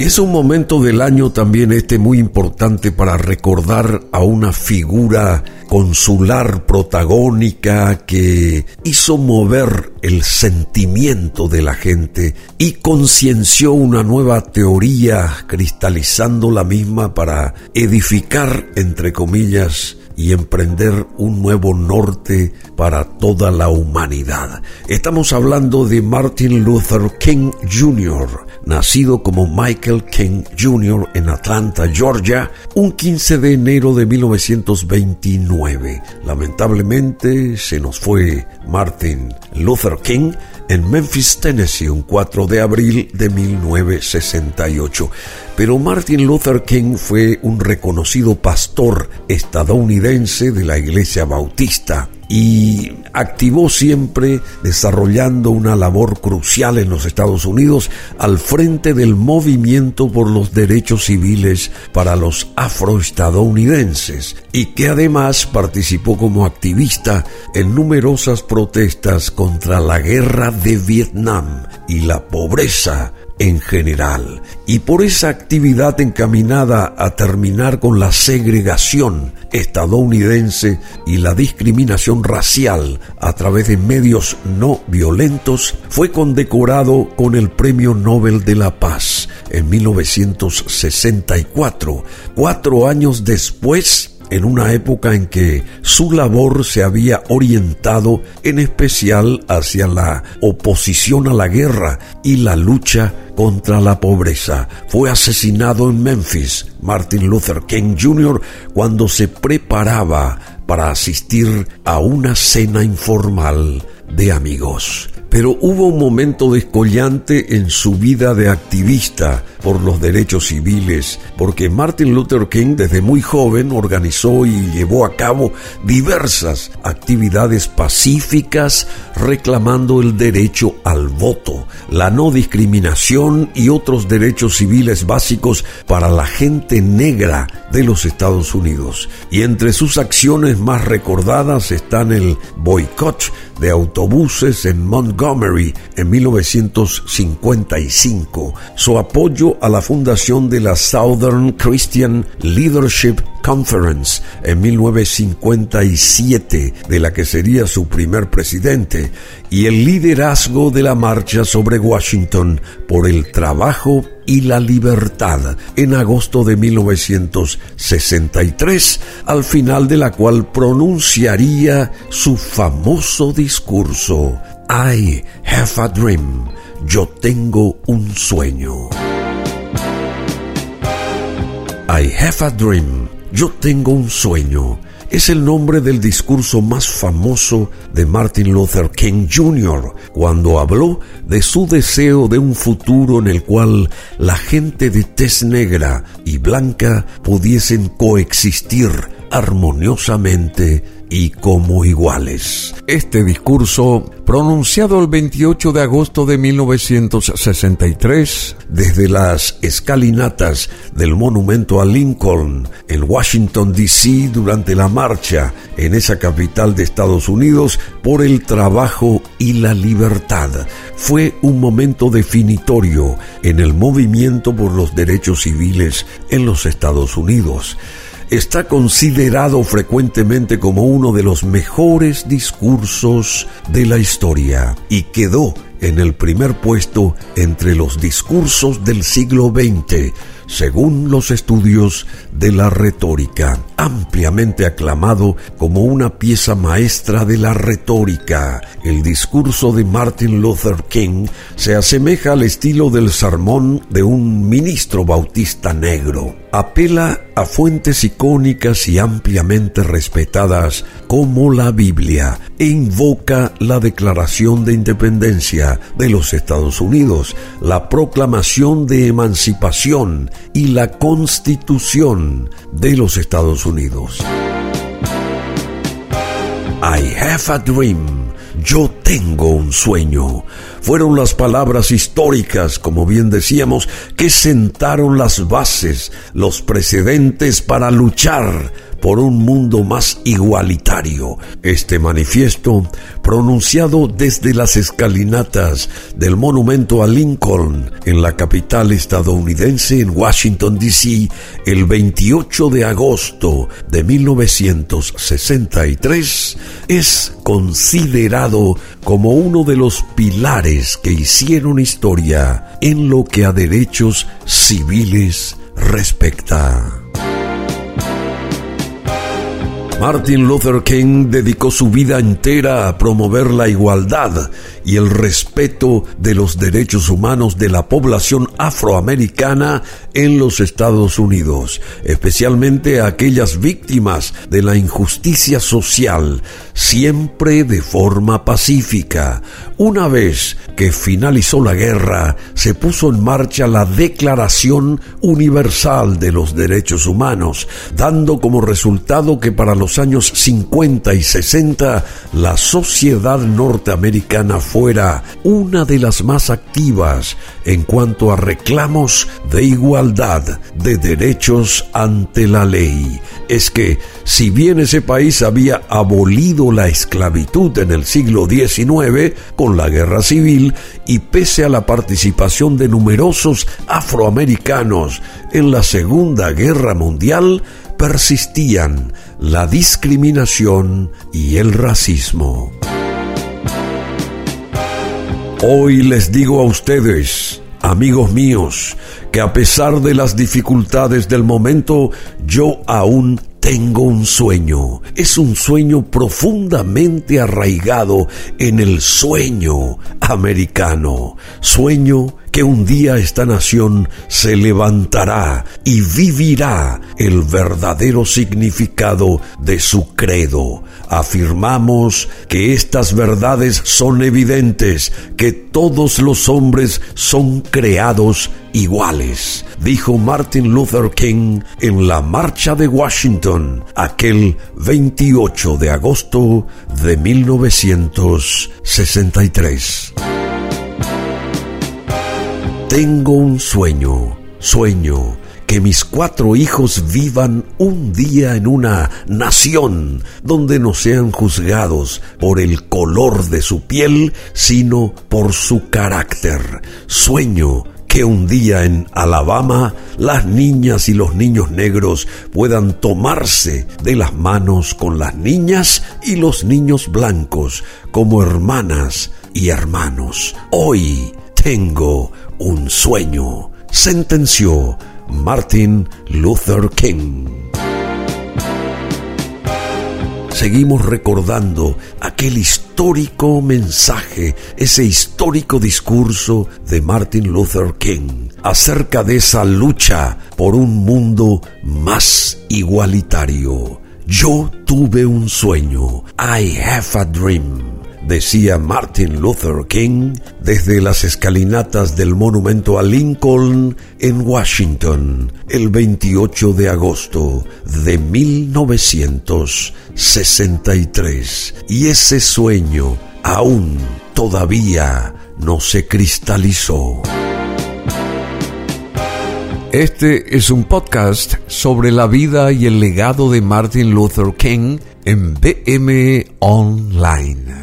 Es un momento del año también este muy importante para recordar a una figura consular protagónica que hizo mover el sentimiento de la gente y concienció una nueva teoría cristalizando la misma para edificar, entre comillas, y emprender un nuevo norte para toda la humanidad. Estamos hablando de Martin Luther King Jr., nacido como Michael King Jr. en Atlanta, Georgia, un 15 de enero de 1929. Lamentablemente se nos fue Martin Luther King en Memphis, Tennessee, un 4 de abril de 1968. Pero Martin Luther King fue un reconocido pastor estadounidense de la Iglesia Bautista y activó siempre desarrollando una labor crucial en los Estados Unidos al frente del movimiento por los derechos civiles para los afroestadounidenses y que además participó como activista en numerosas protestas contra la guerra de Vietnam y la pobreza en general. Y por esa actividad encaminada a terminar con la segregación estadounidense y la discriminación racial a través de medios no violentos, fue condecorado con el Premio Nobel de la Paz en 1964, cuatro años después en una época en que su labor se había orientado en especial hacia la oposición a la guerra y la lucha contra la pobreza. Fue asesinado en Memphis Martin Luther King Jr. cuando se preparaba para asistir a una cena informal de amigos. Pero hubo un momento descollante en su vida de activista por los derechos civiles, porque Martin Luther King desde muy joven organizó y llevó a cabo diversas actividades pacíficas reclamando el derecho al voto, la no discriminación y otros derechos civiles básicos para la gente negra de los Estados Unidos. Y entre sus acciones más recordadas están el boicot de autobuses en Montgomery en 1955, su apoyo a la fundación de la Southern Christian Leadership Conference en 1957, de la que sería su primer presidente, y el liderazgo de la marcha sobre Washington por el trabajo y la libertad en agosto de 1963, al final de la cual pronunciaría su famoso discurso I have a dream, yo tengo un sueño. I have a dream, yo tengo un sueño es el nombre del discurso más famoso de Martin Luther King Jr., cuando habló de su deseo de un futuro en el cual la gente de tez negra y blanca pudiesen coexistir armoniosamente y como iguales. Este discurso, pronunciado el 28 de agosto de 1963, desde las escalinatas del monumento a Lincoln en Washington, D.C., durante la marcha en esa capital de Estados Unidos por el trabajo y la libertad, fue un momento definitorio en el movimiento por los derechos civiles en los Estados Unidos está considerado frecuentemente como uno de los mejores discursos de la historia y quedó en el primer puesto entre los discursos del siglo XX según los estudios de la retórica, ampliamente aclamado como una pieza maestra de la retórica. El discurso de Martin Luther King se asemeja al estilo del sermón de un ministro bautista negro. Apela a fuentes icónicas y ampliamente respetadas como la Biblia e invoca la Declaración de Independencia de los Estados Unidos, la proclamación de emancipación y la Constitución de los Estados Unidos. I have a dream. Yo tengo un sueño. Fueron las palabras históricas, como bien decíamos, que sentaron las bases, los precedentes para luchar por un mundo más igualitario. Este manifiesto, pronunciado desde las escalinatas del monumento a Lincoln en la capital estadounidense en Washington, D.C., el 28 de agosto de 1963, es considerado como uno de los pilares que hicieron historia en lo que a derechos civiles respecta. Martin Luther King dedicó su vida entera a promover la igualdad y el respeto de los derechos humanos de la población afroamericana en los Estados Unidos, especialmente a aquellas víctimas de la injusticia social, siempre de forma pacífica. Una vez que finalizó la guerra, se puso en marcha la Declaración Universal de los Derechos Humanos, dando como resultado que para los años 50 y 60 la sociedad norteamericana fuera una de las más activas en cuanto a reclamos de igualdad de derechos ante la ley. Es que, si bien ese país había abolido la esclavitud en el siglo XIX con la guerra civil y pese a la participación de numerosos afroamericanos en la Segunda Guerra Mundial, persistían la discriminación y el racismo. Hoy les digo a ustedes, amigos míos, que a pesar de las dificultades del momento, yo aún tengo un sueño. Es un sueño profundamente arraigado en el sueño americano. Sueño que un día esta nación se levantará y vivirá el verdadero significado de su credo. Afirmamos que estas verdades son evidentes, que todos los hombres son creados iguales, dijo Martin Luther King en la Marcha de Washington aquel 28 de agosto de 1963. Tengo un sueño, sueño que mis cuatro hijos vivan un día en una nación donde no sean juzgados por el color de su piel, sino por su carácter. Sueño que un día en Alabama las niñas y los niños negros puedan tomarse de las manos con las niñas y los niños blancos como hermanas y hermanos. Hoy tengo un sueño, sentenció Martin Luther King. Seguimos recordando aquel histórico mensaje, ese histórico discurso de Martin Luther King acerca de esa lucha por un mundo más igualitario. Yo tuve un sueño. I have a dream decía Martin Luther King desde las escalinatas del monumento a Lincoln en Washington el 28 de agosto de 1963. Y ese sueño aún todavía no se cristalizó. Este es un podcast sobre la vida y el legado de Martin Luther King en BM Online.